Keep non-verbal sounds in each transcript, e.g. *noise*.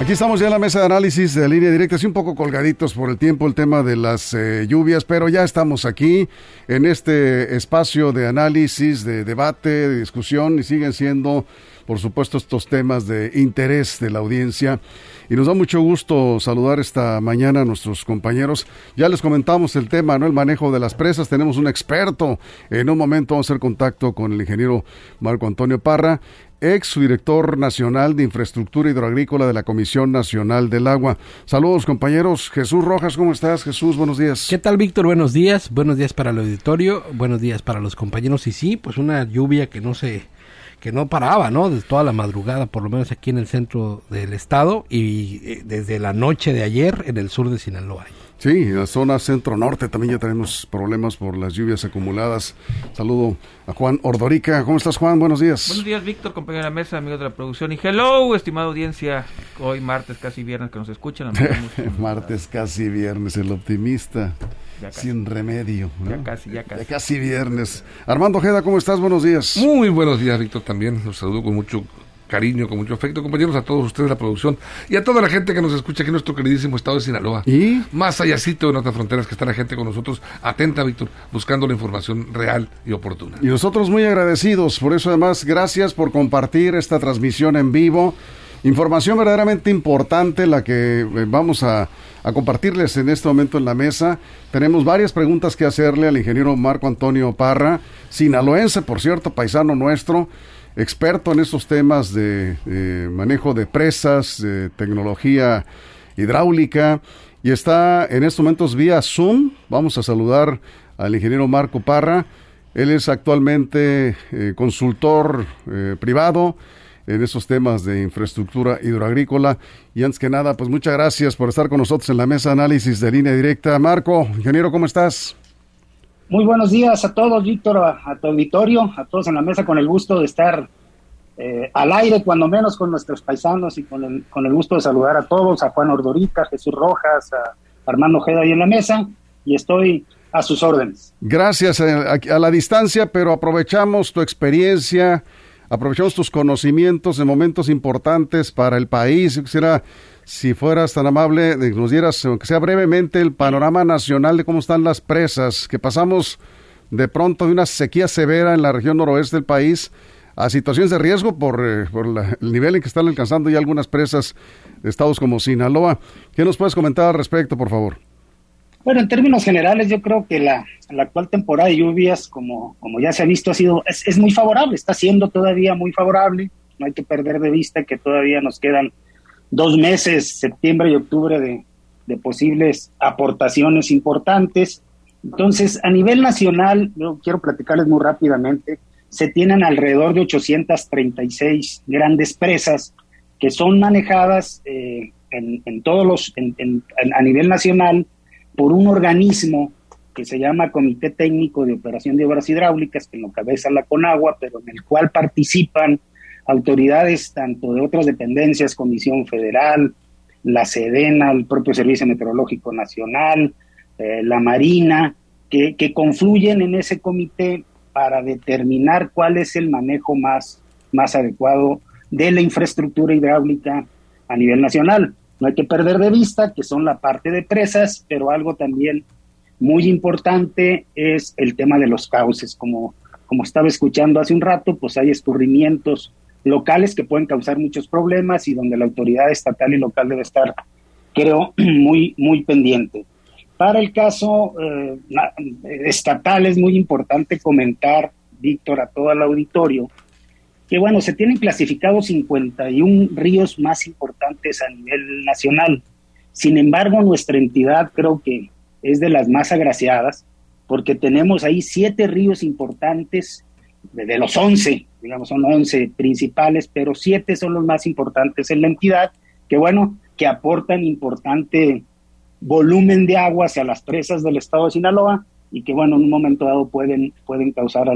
Aquí estamos ya en la mesa de análisis de línea directa, así un poco colgaditos por el tiempo, el tema de las eh, lluvias, pero ya estamos aquí en este espacio de análisis, de debate, de discusión y siguen siendo, por supuesto, estos temas de interés de la audiencia. Y nos da mucho gusto saludar esta mañana a nuestros compañeros. Ya les comentamos el tema, ¿no? El manejo de las presas. Tenemos un experto. En un momento vamos a hacer contacto con el ingeniero Marco Antonio Parra ex director nacional de infraestructura hidroagrícola de la Comisión Nacional del Agua. Saludos compañeros. Jesús Rojas, ¿cómo estás? Jesús, buenos días. ¿Qué tal, Víctor? Buenos días. Buenos días para el auditorio. Buenos días para los compañeros. Y sí, pues una lluvia que no se que no paraba, ¿no? Desde toda la madrugada, por lo menos aquí en el centro del estado y eh, desde la noche de ayer en el sur de Sinaloa. Sí, en la zona centro-norte también ya tenemos problemas por las lluvias acumuladas. Saludo a Juan Ordorica. ¿Cómo estás, Juan? Buenos días. Buenos días, Víctor, compañero de la mesa, amigos de la producción. Y hello, estimada audiencia. Hoy martes, casi viernes, que nos escuchan. *laughs* martes, casi viernes, el optimista. Sin remedio. Ya casi, ya casi. Ya casi viernes. Armando Ojeda, ¿cómo estás? Buenos días. Muy buenos días, Víctor, también. Los saludo con mucho cariño, con mucho afecto, compañeros, a todos ustedes de la producción y a toda la gente que nos escucha aquí en nuestro queridísimo estado de Sinaloa. ¿Y? Más allácito de nuestras fronteras que está la gente con nosotros, atenta, Víctor, buscando la información real y oportuna. Y nosotros muy agradecidos, por eso además, gracias por compartir esta transmisión en vivo. Información verdaderamente importante la que eh, vamos a, a, compartirles en este momento en la mesa. Tenemos varias preguntas que hacerle al ingeniero Marco Antonio Parra, sinaloense, por cierto, paisano nuestro experto en estos temas de, manejo de presas, de tecnología hidráulica, y está en estos momentos vía Zoom. Vamos a saludar al ingeniero Marco Parra. Él es actualmente eh, consultor eh, privado en esos temas de infraestructura hidroagrícola. Y antes que nada, pues muchas gracias por estar con nosotros en la mesa de análisis de línea directa. Marco, ingeniero, ¿cómo estás? Muy buenos días a todos, Víctor, a, tu auditorio, a todos en la mesa, con el gusto de estar eh, al aire, cuando menos con nuestros paisanos y con el, con el gusto de saludar a todos, a Juan Ordorica, Jesús Rojas, a Armando Ojeda ahí en la mesa, y estoy a sus órdenes. Gracias eh, a, a la distancia, pero aprovechamos tu experiencia, aprovechamos tus conocimientos en momentos importantes para el país. Yo quisiera si fueras tan amable, nos dieras, aunque sea brevemente, el panorama nacional de cómo están las presas, que pasamos de pronto de una sequía severa en la región noroeste del país a situaciones de riesgo por, eh, por el nivel en que están alcanzando ya algunas presas de estados como Sinaloa. ¿Qué nos puedes comentar al respecto, por favor? Bueno, en términos generales, yo creo que la, actual temporada de lluvias, como, como ya se ha visto, ha sido, es, muy favorable, está siendo todavía muy favorable. No hay que perder de vista que todavía nos quedan dos meses, septiembre y octubre, de, posibles aportaciones importantes. Entonces, a nivel nacional, yo quiero platicarles muy rápidamente, se tienen alrededor de 836 grandes presas que son manejadas eh, en, todos los, a nivel nacional por un organismo que se llama Comité Técnico de Operación de Obras Hidráulicas, que lo cabeza la Conagua, pero en el cual participan autoridades tanto de otras dependencias, Comisión Federal, la Sedena, el propio Servicio Meteorológico Nacional, eh, la Marina, que, que, confluyen en ese comité para determinar cuál es el manejo más, más adecuado de la infraestructura hidráulica a nivel nacional. No hay que perder de vista que son la parte de presas, pero algo también muy importante es el tema de los cauces. Como, como estaba escuchando hace un rato, pues hay escurrimientos locales que pueden causar muchos problemas y donde la autoridad estatal y local debe estar, creo, *clears throat* muy, muy pendiente. Para el caso eh, estatal es muy importante comentar, Víctor, a todo el auditorio, que bueno, se tienen clasificados 51 ríos más importantes a nivel nacional. Sin embargo, nuestra entidad creo que es de las más agraciadas, porque tenemos ahí siete ríos importantes de los 11, digamos, son 11 principales, pero siete son los más importantes en la entidad, que bueno, que aportan importante volumen de agua hacia las presas del estado de Sinaloa y que bueno, en un momento dado pueden, pueden causar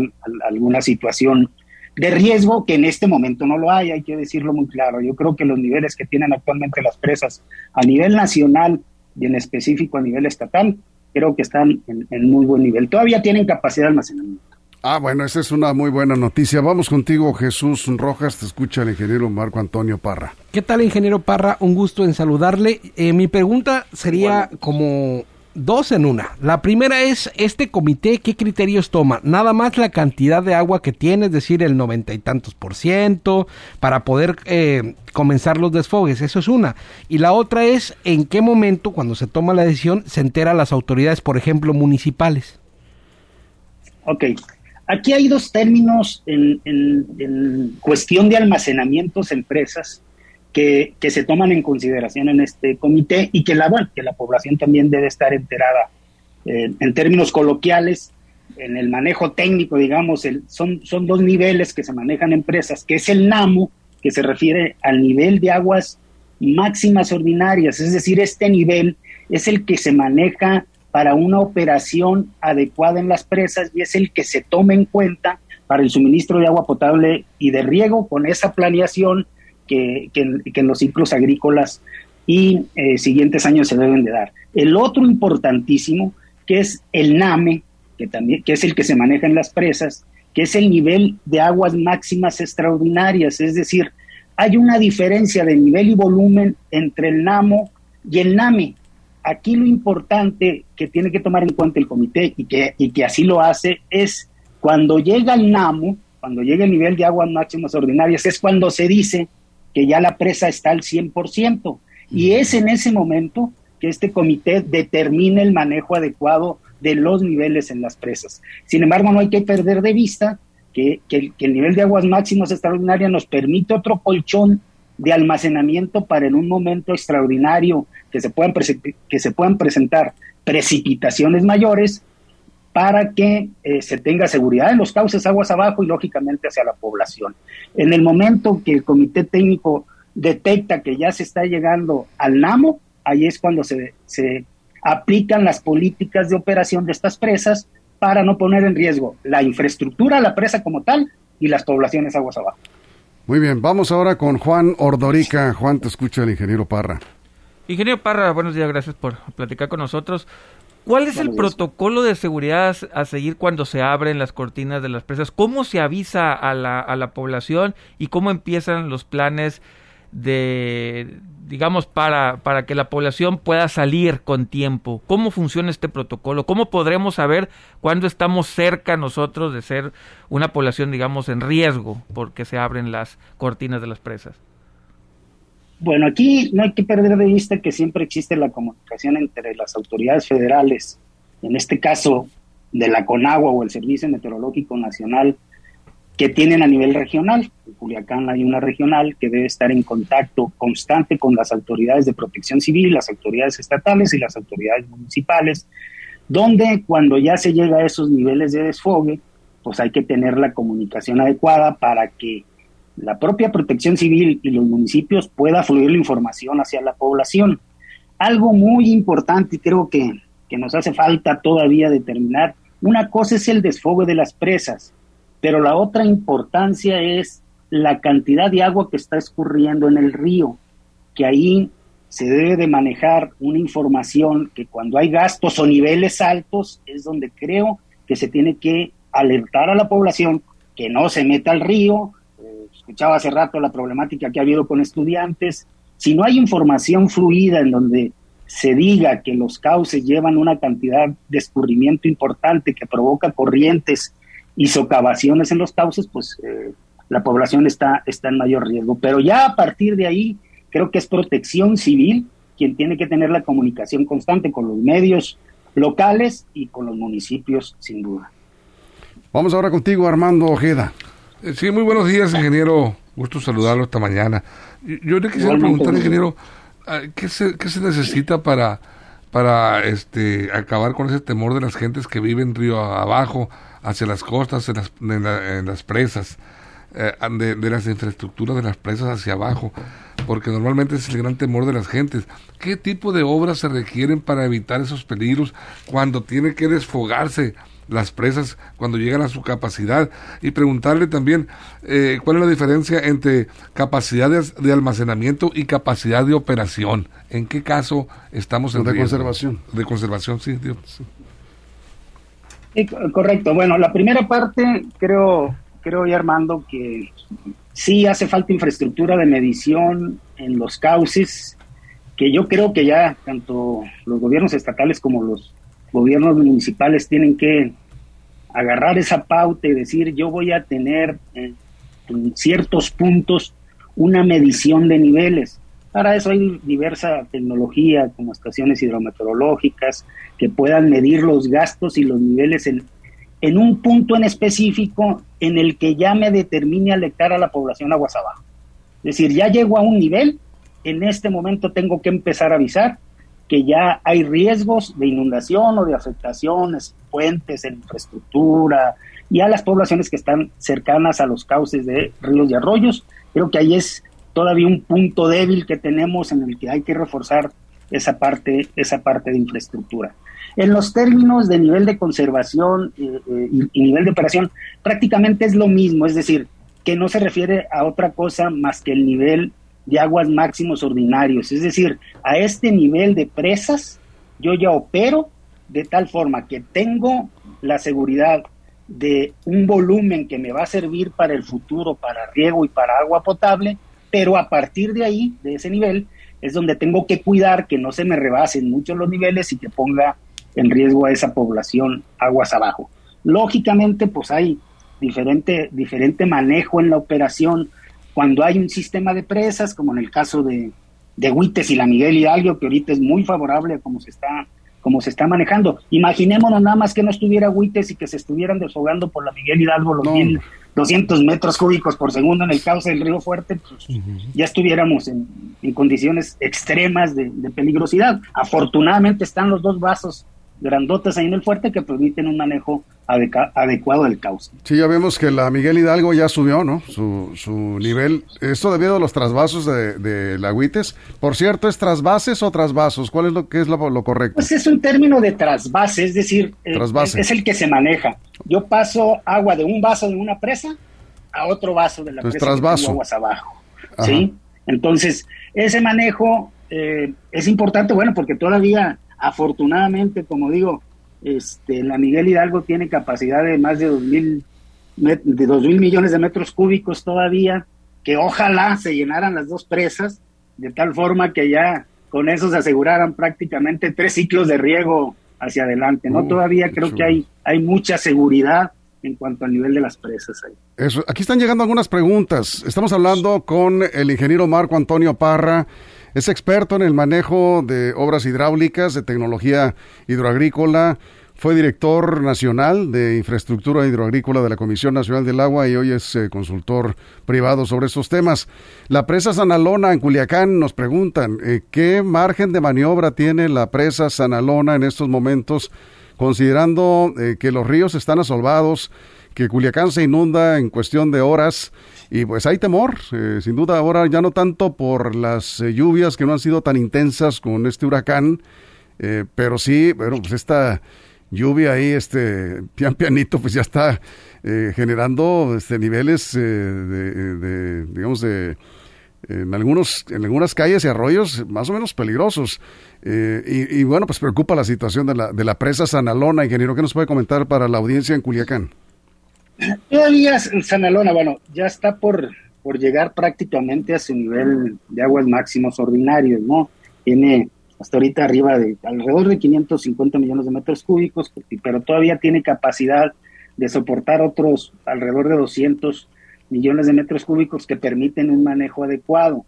alguna situación de riesgo que en este momento no lo hay, hay que decirlo muy claro. Yo creo que los niveles que tienen actualmente las presas a nivel nacional y en específico a nivel estatal, creo que están en, en muy buen nivel. Todavía tienen capacidad de almacenamiento. Ah, bueno, esa es una muy buena noticia. Vamos contigo, Jesús Rojas. Te escucha el ingeniero Marco Antonio Parra. ¿Qué tal, ingeniero Parra? Un gusto en saludarle. Eh, mi pregunta sería como dos en una. La primera es, ¿este comité qué criterios toma? Nada más la cantidad de agua que tiene, es decir, el noventa y tantos por ciento, para poder eh, comenzar los desfogues. Eso es una. Y la otra es, ¿en qué momento, cuando se toma la decisión, se entera las autoridades, por ejemplo, municipales? Ok. Aquí hay dos términos en, cuestión de almacenamientos empresas que, se toman en consideración en este comité y que la, que la población también debe estar enterada. Eh, en términos coloquiales, en el manejo técnico, digamos, son, son dos niveles que se manejan empresas, que es el NAMO, que se refiere al nivel de aguas máximas ordinarias, es decir, este nivel es el que se maneja para una operación adecuada en las presas y es el que se toma en cuenta para el suministro de agua potable y de riego con esa planeación que, en los ciclos agrícolas y eh, siguientes años se deben de dar. El otro importantísimo, que es el NAME, que, también, que es el que se maneja en las presas, que es el nivel de aguas máximas extraordinarias, es decir, hay una diferencia de nivel y volumen entre el NAMO y el NAME. Aquí lo importante que tiene que tomar en cuenta el comité y que, y que así lo hace es cuando llega el NAMO, cuando llega el nivel de aguas máximas ordinarias, es cuando se dice que ya la presa está al 100%. Y es en ese momento que este comité determina el manejo adecuado de los niveles en las presas. Sin embargo, no hay que perder de vista que, que el nivel de aguas máximas extraordinarias nos permite otro colchón de almacenamiento para en un momento extraordinario que se puedan, que se puedan presentar precipitaciones mayores para que eh, se tenga seguridad en los cauces aguas abajo y lógicamente hacia la población. En el momento que el comité técnico detecta que ya se está llegando al NAMO, ahí es cuando se, se aplican las políticas de operación de estas presas para no poner en riesgo la infraestructura, la presa como tal y las poblaciones aguas abajo. Muy bien, vamos ahora con Juan Ordorica. Juan, te escucha el ingeniero Parra. Ingeniero Parra, buenos días, gracias por platicar con nosotros. ¿Cuál es el protocolo de seguridad a seguir cuando se abren las cortinas de las presas? ¿Cómo se avisa a la, a la población y cómo empiezan los planes de, digamos, para, para que la población pueda salir con tiempo. ¿Cómo funciona este protocolo? ¿Cómo podremos saber cuándo estamos cerca nosotros de ser una población, digamos, en riesgo porque se abren las cortinas de las presas? Bueno, aquí no hay que perder de vista que siempre existe la comunicación entre las autoridades federales, en este caso de la CONAGUA o el Servicio Meteorológico Nacional, que tienen a nivel regional. En Culiacán hay una regional que debe estar en contacto constante con las autoridades de protección civil, las autoridades estatales y las autoridades municipales, donde cuando ya se llega a esos niveles de desfogue, pues hay que tener la comunicación adecuada para que la propia protección civil y los municipios pueda fluir la información hacia la población. Algo muy importante y creo que, que nos hace falta todavía determinar, una cosa es el desfogue de las presas, pero la otra importancia es la cantidad de agua que está escurriendo en el río, que ahí se debe de manejar una información que cuando hay gastos o niveles altos es donde creo que se tiene que alertar a la población que no se meta al río. Escuchaba hace rato la problemática que ha habido con estudiantes. Si no hay información fluida en donde se diga que los cauces llevan una cantidad de escurrimiento importante que provoca corrientes y socavaciones en los cauces, pues eh, la población está, está en mayor riesgo. Pero ya a partir de ahí, creo que es protección civil quien tiene que tener la comunicación constante con los medios locales y con los municipios, sin duda. Vamos ahora contigo, Armando Ojeda. Sí, muy buenos días, ingeniero. Gusto saludarlo esta mañana. Yo le quisiera preguntar, ingeniero, ah, ¿qué se, qué se necesita para, para este, acabar con ese temor de las gentes que viven río abajo? hacia las costas, en las, en las presas, eh, de, las infraestructuras de las presas hacia abajo. Porque normalmente es el gran temor de las gentes. ¿Qué tipo de obras se requieren para evitar esos peligros cuando tiene que desfogarse las presas cuando llegan a su capacidad y preguntarle también eh, cuál es la diferencia entre capacidad de, almacenamiento y capacidad de operación. ¿En qué caso estamos en de conservación? De conservación, sí, sí. correcto. Bueno, la primera parte creo creo y Armando que sí hace falta infraestructura de medición en los cauces, que yo creo que ya tanto los gobiernos estatales como los gobiernos municipales tienen que agarrar esa pauta y decir yo voy a tener en, ciertos puntos una medición de niveles. Para eso hay diversa tecnología como estaciones hidrometeorológicas que puedan medir los gastos y los niveles en, en un punto en específico en el que ya me determine alecar a la población aguas abajo. Es decir, ya llego a un nivel, en este momento tengo que empezar a avisar que ya hay riesgos de inundación o de afectaciones, puentes, en infraestructura y a las poblaciones que están cercanas a los cauces de ríos y arroyos. Creo que ahí es todavía un punto débil que tenemos en el que hay que reforzar esa parte, esa parte de infraestructura. En los términos de nivel de conservación eh, eh, y, nivel de operación, prácticamente es lo mismo, es decir, que no se refiere a otra cosa más que el nivel de aguas máximos ordinarios. Es decir, a este nivel de presas yo ya opero de tal forma que tengo la seguridad de un volumen que me va a servir para el futuro, para riego y para agua potable, pero a partir de ahí, de ese nivel, es donde tengo que cuidar que no se me rebasen mucho los niveles y que ponga en riesgo a esa población aguas abajo. Lógicamente, pues hay diferente, diferente manejo en la operación cuando hay un sistema de presas, como en el caso de, de Huites y la Miguel Hidalgo, que ahorita es muy favorable a cómo se está cómo se está manejando. Imaginémonos nada más que no estuviera Huites y que se estuvieran desfogando por la Miguel Hidalgo los 1.200 metros cúbicos por segundo en el cauce del río Fuerte, pues ya estuviéramos en, condiciones extremas de, de, peligrosidad. Afortunadamente están los dos vasos grandotes ahí en el fuerte que permiten un manejo adecuado del cauce. Sí, ya vemos que la Miguel Hidalgo ya subió, ¿no? Su, su nivel. Esto debido a los trasvasos de, de la Huites. Por cierto, ¿es trasvases o trasvasos? ¿Cuál es lo que es lo, correcto? Pues es un término de trasvase, es decir, eh, es, el que se maneja. Yo paso agua de un vaso de una presa a otro vaso de la presa trasvaso. aguas abajo. ¿Sí? Entonces, ese manejo eh, es importante, bueno, porque todavía Afortunadamente, como digo, este, la Miguel Hidalgo tiene capacidad de más de dos mil, de dos mil millones de metros cúbicos todavía, que ojalá se llenaran las dos presas, de tal forma que ya con eso se aseguraran prácticamente tres ciclos de riego hacia adelante. No, todavía creo que hay, hay mucha seguridad en cuanto al nivel de las presas ahí. Eso, aquí están llegando algunas preguntas. Estamos hablando con el ingeniero Marco Antonio Parra. Es experto en el manejo de obras hidráulicas, de tecnología hidroagrícola. Fue director nacional de infraestructura hidroagrícola de la Comisión Nacional del Agua y hoy es eh, consultor privado sobre estos temas. La presa Sanalona en Culiacán nos preguntan, eh, ¿qué margen de maniobra tiene la presa Sanalona en estos momentos, considerando eh, que los ríos están asolvados, que Culiacán se inunda en cuestión de horas? Y pues hay temor, eh, sin duda ahora ya no tanto por las eh, lluvias que no han sido tan intensas con este huracán, eh, pero sí, bueno, pues esta lluvia ahí, este pian *laughs* pianito, pues ya está generando este niveles de, digamos, de en algunos en algunas calles y arroyos más o menos peligrosos. Y, y, bueno, pues preocupa la situación de la, de la presa Sanalona, ingeniero, ¿qué nos puede comentar para la audiencia en Culiacán? Todavía Sanalona, bueno, ya está por, por llegar prácticamente a su nivel de aguas máximos ordinarios, ¿no? Tiene hasta ahorita arriba de alrededor de 550 millones de metros cúbicos, pero todavía tiene capacidad de soportar otros alrededor de 200 millones de metros cúbicos que permiten un manejo adecuado.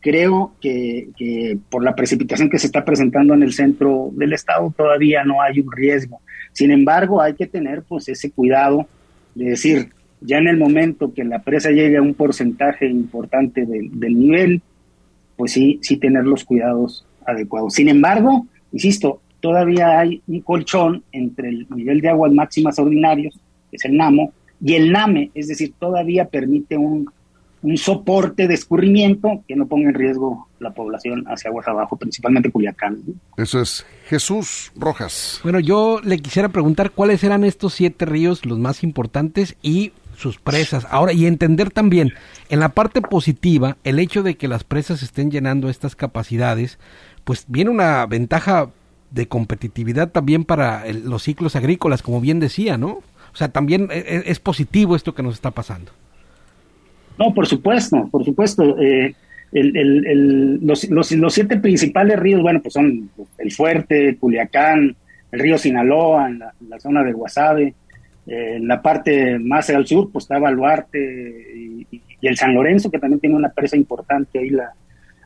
Creo que, que por la precipitación que se está presentando en el centro del estado todavía no hay un riesgo. Sin embargo, hay que tener pues ese cuidado de decir, ya en el momento que la presa llegue a un porcentaje importante del nivel, pues sí, sí tener los cuidados adecuados. Sin embargo, insisto, todavía hay un colchón entre el nivel de aguas máximas ordinarios, que es el NAMO, y el NAME, es decir, todavía permite un, un soporte de escurrimiento que no ponga en riesgo la población hacia aguas abajo, principalmente Culiacán. Eso es Jesús Rojas. Bueno, yo le quisiera preguntar cuáles eran estos siete ríos los más importantes y sus presas. Ahora, y entender también, en la parte positiva, el hecho de que las presas estén llenando estas capacidades, pues viene una ventaja de competitividad también para los ciclos agrícolas, como bien decía, ¿no? O sea, también e, e, es positivo esto que nos está pasando. No, por supuesto, por supuesto. Eh, los, los, siete principales ríos, bueno, pues son el Fuerte, Culiacán, el río Sinaloa, en la, zona de Guasave, eh, en la parte más al sur, pues está Baluarte y, el San Lorenzo, que también tiene una presa importante ahí, la,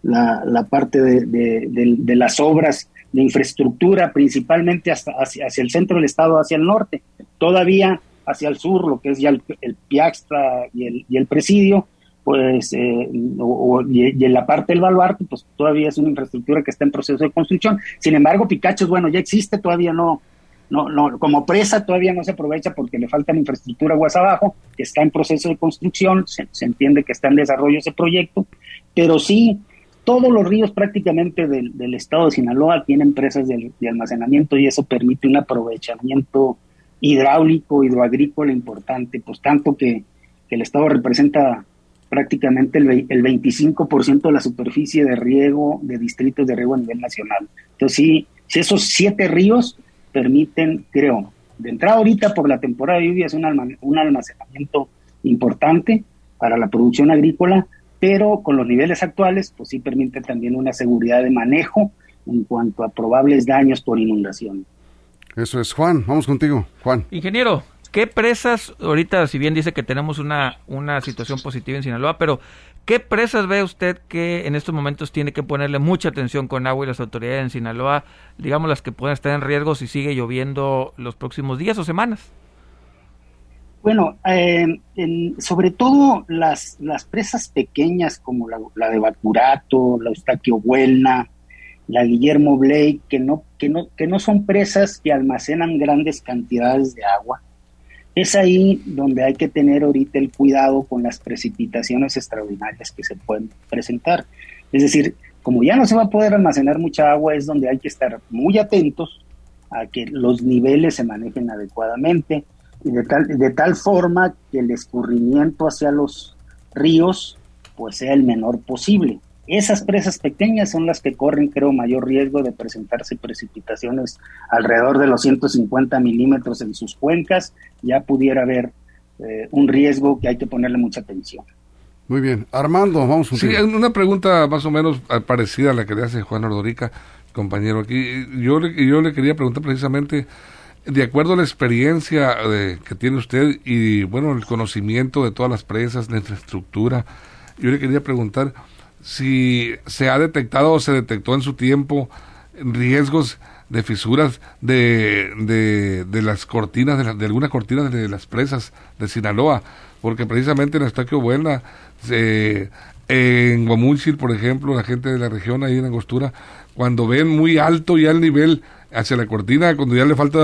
la, parte de, las obras de infraestructura, principalmente hasta hacia, el centro del estado, hacia el norte. Todavía hacia el sur, lo que es ya el, Piaxtra y el, y el Presidio, pues, eh, y, en la parte del baluarte, pues todavía es una infraestructura que está en proceso de construcción. Sin embargo, Picachos, bueno, ya existe, todavía no, no, no, como presa todavía no se aprovecha porque le falta infraestructura aguas abajo, que está en proceso de construcción, se, entiende que está en desarrollo ese proyecto, pero sí, todos los ríos prácticamente del, estado de Sinaloa tienen presas de almacenamiento y eso permite un aprovechamiento hidráulico, hidroagrícola importante, pues tanto que, el Estado representa prácticamente el, el 25% de la superficie de riego de distritos de riego a nivel nacional. Entonces, sí, si esos siete ríos permiten, creo, de entrada ahorita por la temporada de lluvia es un, un almacenamiento importante para la producción agrícola, pero con los niveles actuales, pues sí permite también una seguridad de manejo en cuanto a probables daños por inundación. Eso es, Juan, vamos contigo, Juan. Ingeniero, ¿qué presas, ahorita si bien dice que tenemos una, una situación positiva en Sinaloa, pero ¿qué presas ve usted que en estos momentos tiene que ponerle mucha atención con agua y las autoridades en Sinaloa, digamos las que pueden estar en riesgo si sigue lloviendo los próximos días o semanas? Bueno, eh, sobre todo las, las presas pequeñas como la, la de Bacurato, la Eustaquio Buelna, la Guillermo Blake, que no, que, no, que no son presas que almacenan grandes cantidades de agua. Es ahí donde hay que tener ahorita el cuidado con las precipitaciones extraordinarias que se pueden presentar. Es decir, como ya no se va a poder almacenar mucha agua, es donde hay que estar muy atentos a que los niveles se manejen adecuadamente y de tal, de tal forma que el escurrimiento hacia los ríos pues sea el menor posible. Esas presas pequeñas son las que corren, creo, mayor riesgo de presentarse precipitaciones alrededor de los 150 milímetros en sus cuencas. Ya pudiera haber eh, un riesgo que hay que ponerle mucha atención. Muy bien. Armando, vamos a Sí, una pregunta más o menos eh, parecida a la que le hace Juan Ordorica, compañero aquí. Yo le, yo le quería preguntar precisamente, de acuerdo a la experiencia eh, que tiene usted y, bueno, el conocimiento de todas las presas, la infraestructura, yo le quería preguntar si se ha detectado o se detectó en su tiempo riesgos de fisuras de, de, las cortinas, de, de alguna cortina de las presas de Sinaloa, porque precisamente en Estaquio Buena, en Guamúchil, por ejemplo, la gente de la región ahí en Angostura, cuando ven muy alto ya el nivel hacia la cortina, cuando ya le falta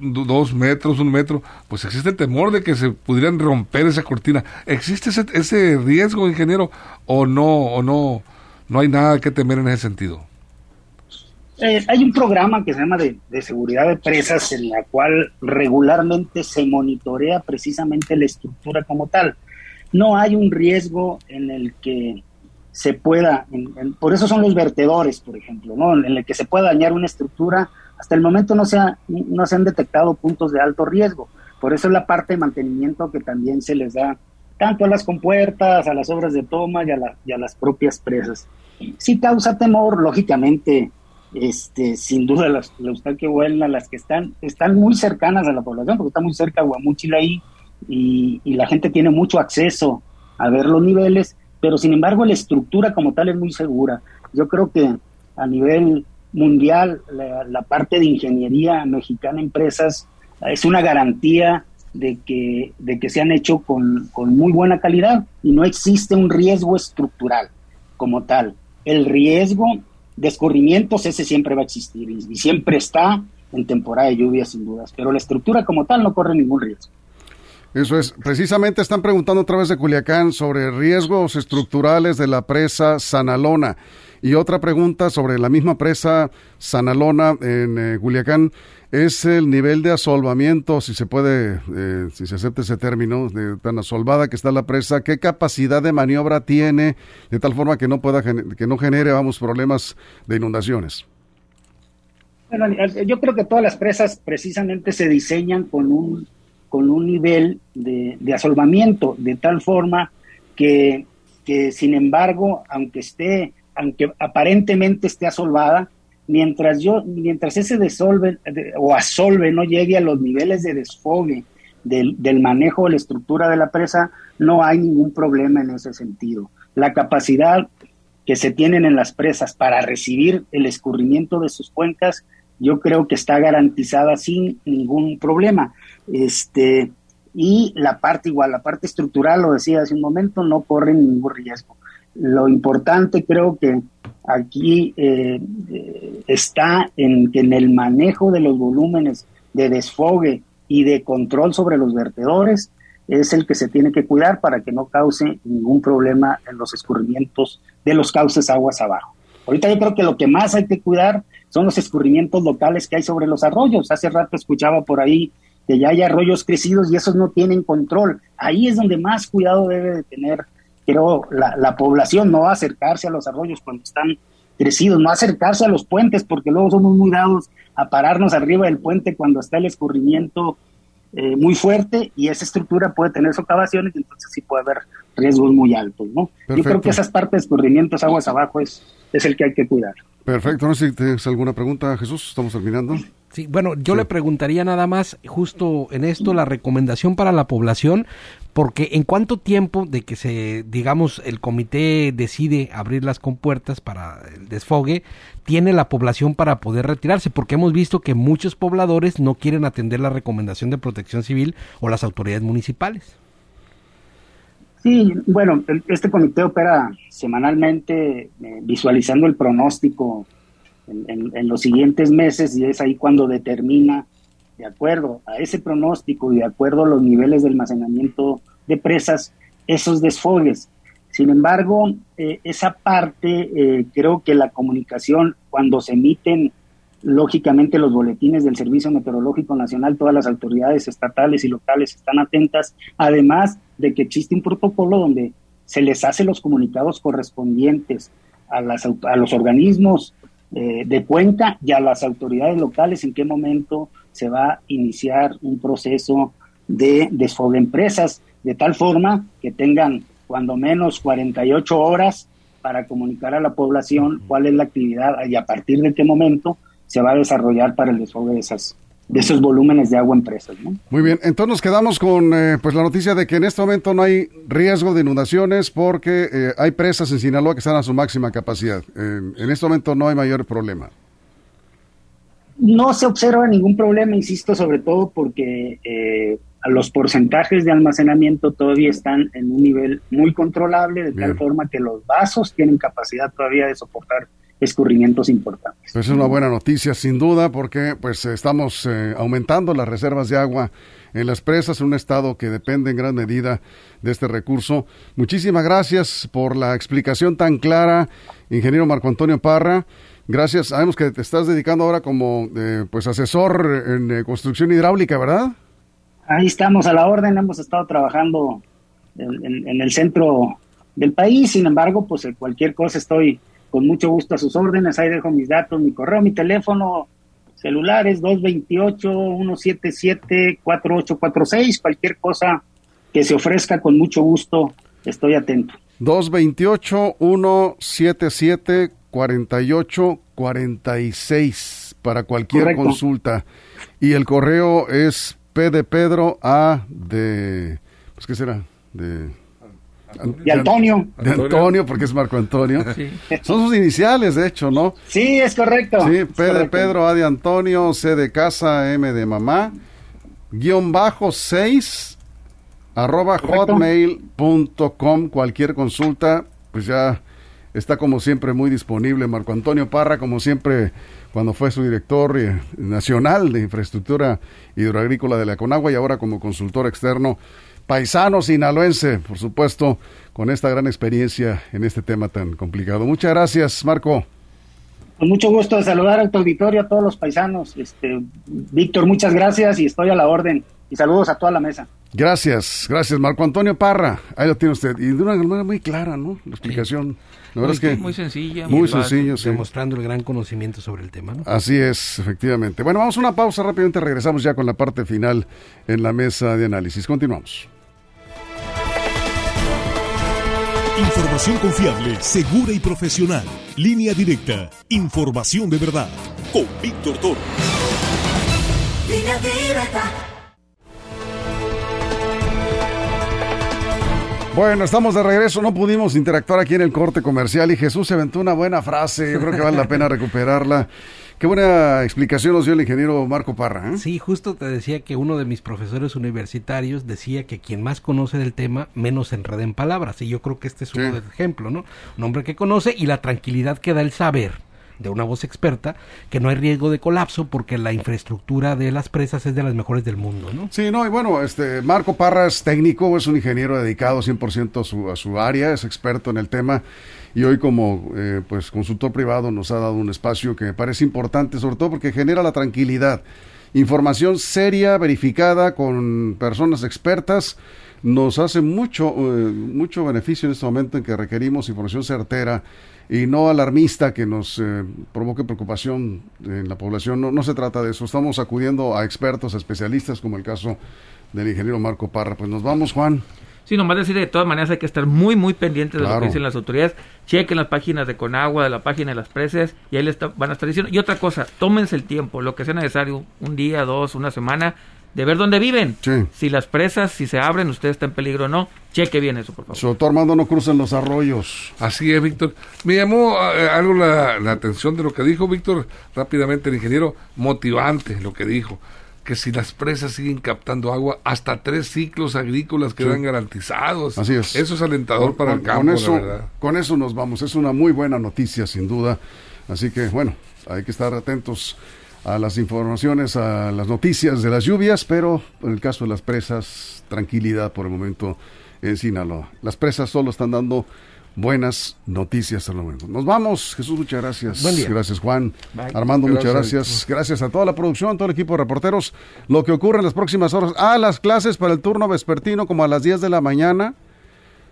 dos metros, un metro, pues existe el temor de que se pudieran romper esa cortina. ¿Existe ese, ese riesgo, ingeniero, o no, o no, no hay nada que temer en ese sentido? Eh, hay un programa que se llama de, de, seguridad de presas en la cual regularmente se monitorea precisamente la estructura como tal. No hay un riesgo en el que se pueda, por eso son los vertedores, por ejemplo, ¿no? en el que se pueda dañar una estructura. Hasta el momento no se, no se han detectado puntos de alto riesgo. Por eso es la parte de mantenimiento que también se les da tanto a las compuertas, a las obras de toma y a, las propias presas. Sí causa temor, lógicamente, este, sin duda las, las que vuelan, las que están, están muy cercanas a la población, porque está muy cerca Guamúchil ahí, y, y la gente tiene mucho acceso a ver los niveles, pero sin embargo la estructura como tal es muy segura. Yo creo que a nivel mundial la, parte de ingeniería mexicana empresas es una garantía de que, de que se han hecho con, muy buena calidad y no existe un riesgo estructural como tal. El riesgo de escurrimientos ese siempre va a existir y, siempre está en temporada de lluvia sin dudas, pero la estructura como tal no corre ningún riesgo. Eso es. Precisamente están preguntando otra vez de Culiacán sobre riesgos estructurales de la presa Sanalona. Y otra pregunta sobre la misma presa Sanalona en eh, Culiacán es el nivel de asolvamiento, si se puede, eh, si se acepta ese término, de tan asolvada que está la presa, qué capacidad de maniobra tiene, de tal forma que no pueda que no genere, vamos, problemas de inundaciones. Bueno, yo creo que todas las presas precisamente se diseñan con un con un nivel de, de asolvamiento, de tal forma que, que, sin embargo, aunque esté, aunque aparentemente esté asolvada, mientras yo, mientras ese desolve o asolve no llegue a los niveles de desfogue del, del, manejo de la estructura de la presa, no hay ningún problema en ese sentido. La capacidad que se tienen en las presas para recibir el escurrimiento de sus cuencas, yo creo que está garantizada sin ningún problema. Este, y la parte igual, la parte estructural, lo decía hace un momento, no corre ningún riesgo. Lo importante creo que aquí eh, está en que en el manejo de los volúmenes de desfogue y de control sobre los vertedores es el que se tiene que cuidar para que no cause ningún problema en los escurrimientos de los cauces aguas abajo. Ahorita yo creo que lo que más hay que cuidar son los escurrimientos locales que hay sobre los arroyos. Hace rato escuchaba por ahí que ya hay arroyos crecidos y esos no tienen control. Ahí es donde más cuidado debe de tener, creo, la, la población, no acercarse a los arroyos cuando están crecidos, no acercarse a los puentes, porque luego somos muy dados a pararnos arriba del puente cuando está el escurrimiento eh, muy fuerte y esa estructura puede tener socavaciones y entonces sí puede haber riesgos muy altos, ¿no? Yo creo que esas partes de escurrimientos aguas abajo es, es el que hay que cuidar. Perfecto, no sé si tienes alguna pregunta, Jesús, estamos terminando. Sí, bueno, yo le preguntaría nada más justo en esto la recomendación para la población, porque en cuánto tiempo de que se, digamos, el comité decide abrir las compuertas para el desfogue, tiene la población para poder retirarse, porque hemos visto que muchos pobladores no quieren atender la recomendación de protección civil o las autoridades municipales. Sí, bueno, este comité opera semanalmente eh, visualizando el pronóstico en, los siguientes meses y es ahí cuando determina, de acuerdo a ese pronóstico y de acuerdo a los niveles de almacenamiento de presas, esos desfogues. Sin embargo, eh, esa parte, eh, creo que la comunicación, cuando se emiten lógicamente los boletines del Servicio Meteorológico Nacional, todas las autoridades estatales y locales están atentas, además de que existe un protocolo donde se les hace los comunicados correspondientes a, las, a los organismos eh, de cuenta y a las autoridades locales en qué momento se va a iniciar un proceso de desfogue empresas, de tal forma que tengan cuando menos 48 horas para comunicar a la población cuál es la actividad y a partir de qué momento se va a desarrollar para el desfogue de esas de esos volúmenes de agua en presas. Muy bien, entonces nos quedamos con eh, pues la noticia de que en este momento no hay riesgo de inundaciones porque eh, hay presas en Sinaloa que están a su máxima capacidad. en este momento no hay mayor problema. No se observa ningún problema, insisto, sobre todo porque eh, los porcentajes de almacenamiento todavía están en un nivel muy controlable, de tal forma que los vasos tienen capacidad todavía de soportar escurrimientos importantes. Pues es una buena noticia, sin duda, porque pues estamos eh, aumentando las reservas de agua en las presas, en un estado que depende en gran medida de este recurso. Muchísimas gracias por la explicación tan clara, ingeniero Marco Antonio Parra. Gracias, sabemos que te estás dedicando ahora como eh, pues asesor en eh, construcción hidráulica, ¿verdad? Ahí estamos a la orden, hemos estado trabajando en, en el centro del país, sin embargo, pues cualquier cosa estoy con mucho gusto a sus órdenes. Ahí dejo mis datos, mi correo, mi teléfono celular es 228-177-4846. Cualquier cosa que se ofrezca, con mucho gusto estoy atento. 228-177-4846 para cualquier consulta. Y el correo es P de Pedro A de... Pues, ¿Qué será? De de Antonio. De Antonio, porque es Marco Antonio. Son sus iniciales, de hecho, ¿no? Sí, es correcto. Sí, P de Pedro, A de Antonio, C de casa, M de mamá, guion bajo 6, arroba hotmail.com. Cualquier consulta, pues ya está como siempre muy disponible. Marco Antonio Parra, como siempre, cuando fue su director eh, nacional de infraestructura hidroagrícola de la Conagua y ahora como consultor externo paisano sinaloense, por supuesto, con esta gran experiencia en este tema tan complicado. Muchas gracias, Marco. Con mucho gusto de saludar a tu auditorio, a todos los paisanos. Este, Víctor, muchas gracias y estoy a la orden. Y saludos a toda la mesa. Gracias, gracias, Marco Antonio Parra. Ahí lo tiene usted. Y de una manera muy clara, ¿no? La explicación. La verdad es que muy sencilla. Muy, sencillo, sí. Demostrando el gran conocimiento sobre el tema, ¿no? Así es, efectivamente. Bueno, vamos a una pausa rápidamente. Regresamos ya con la parte final en la mesa de análisis. Continuamos. Información confiable, segura y profesional. Línea directa. Información de verdad. Con Víctor Toro. Línea directa. Bueno, estamos de regreso. No pudimos interactuar aquí en el corte comercial y Jesús se aventó una buena frase. Yo creo que vale la pena recuperarla. Qué buena explicación nos dio el ingeniero Marco Parra. ¿eh? Sí, justo te decía que uno de mis profesores universitarios decía que quien más conoce del tema, menos enreda en palabras. Y yo creo que este es uno de los ejemplos, ¿no? Un hombre que conoce y la tranquilidad que da el saber de una voz experta que no hay riesgo de colapso porque la infraestructura de las presas es de las mejores del mundo, ¿no? Sí, no, y bueno, este Marco Parra es técnico, es un ingeniero dedicado 100% a su, a su área, es experto en el tema y hoy como eh, pues consultor privado nos ha dado un espacio que me parece importante, sobre todo porque genera la tranquilidad. Información seria, verificada, con personas expertas, nos hace mucho, eh, mucho beneficio en este momento en que requerimos información certera y no alarmista que nos eh, provoque preocupación en la población. No, no se trata de eso. Estamos acudiendo a expertos, a especialistas, como el caso del ingeniero Marco Parra. Pues nos vamos, Juan. Sí, nomás decir de todas maneras hay que estar muy, muy pendientes de lo que dicen las autoridades. Chequen las páginas de Conagua, de la página de las presas, y ahí les van a estar diciendo. Y otra cosa, tómense el tiempo, lo que sea necesario, un día, dos, una semana, de ver dónde viven. Si las presas, si se abren, usted está en peligro o no, cheque bien eso, por favor. Sobre Armando, no crucen los arroyos. Así es, Víctor. Me llamó eh, algo la, la atención de lo que dijo Víctor, rápidamente el ingeniero, motivante lo que dijo que si las presas siguen captando agua, hasta tres ciclos agrícolas quedan garantizados. Así es. Eso es alentador para el campo, con eso, la verdad. Con eso nos vamos. Es una muy buena noticia, sin duda. Así que, bueno, hay que estar atentos a las informaciones, a las noticias de las lluvias, pero en el caso de las presas, tranquilidad por el momento en Sinaloa. Las presas solo están dando buenas noticias al momento. Nos vamos, Jesús, muchas gracias. Buen día. Gracias, Juan. Armando, muchas gracias. Gracias a toda la producción, todo el equipo de reporteros. Lo que ocurre en las próximas horas. Ah, las clases para el turno vespertino, como a las 10 de la mañana.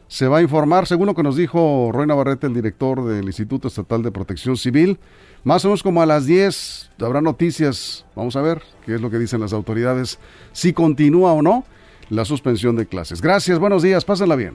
Se va a informar, según lo que nos dijo Roy Navarrete, el director del Instituto Estatal de Protección Civil. Más o menos como a las 10 habrá noticias. Vamos a ver qué es lo que dicen las autoridades, si continúa o no la suspensión de clases. Gracias, buenos días, pásenla bien.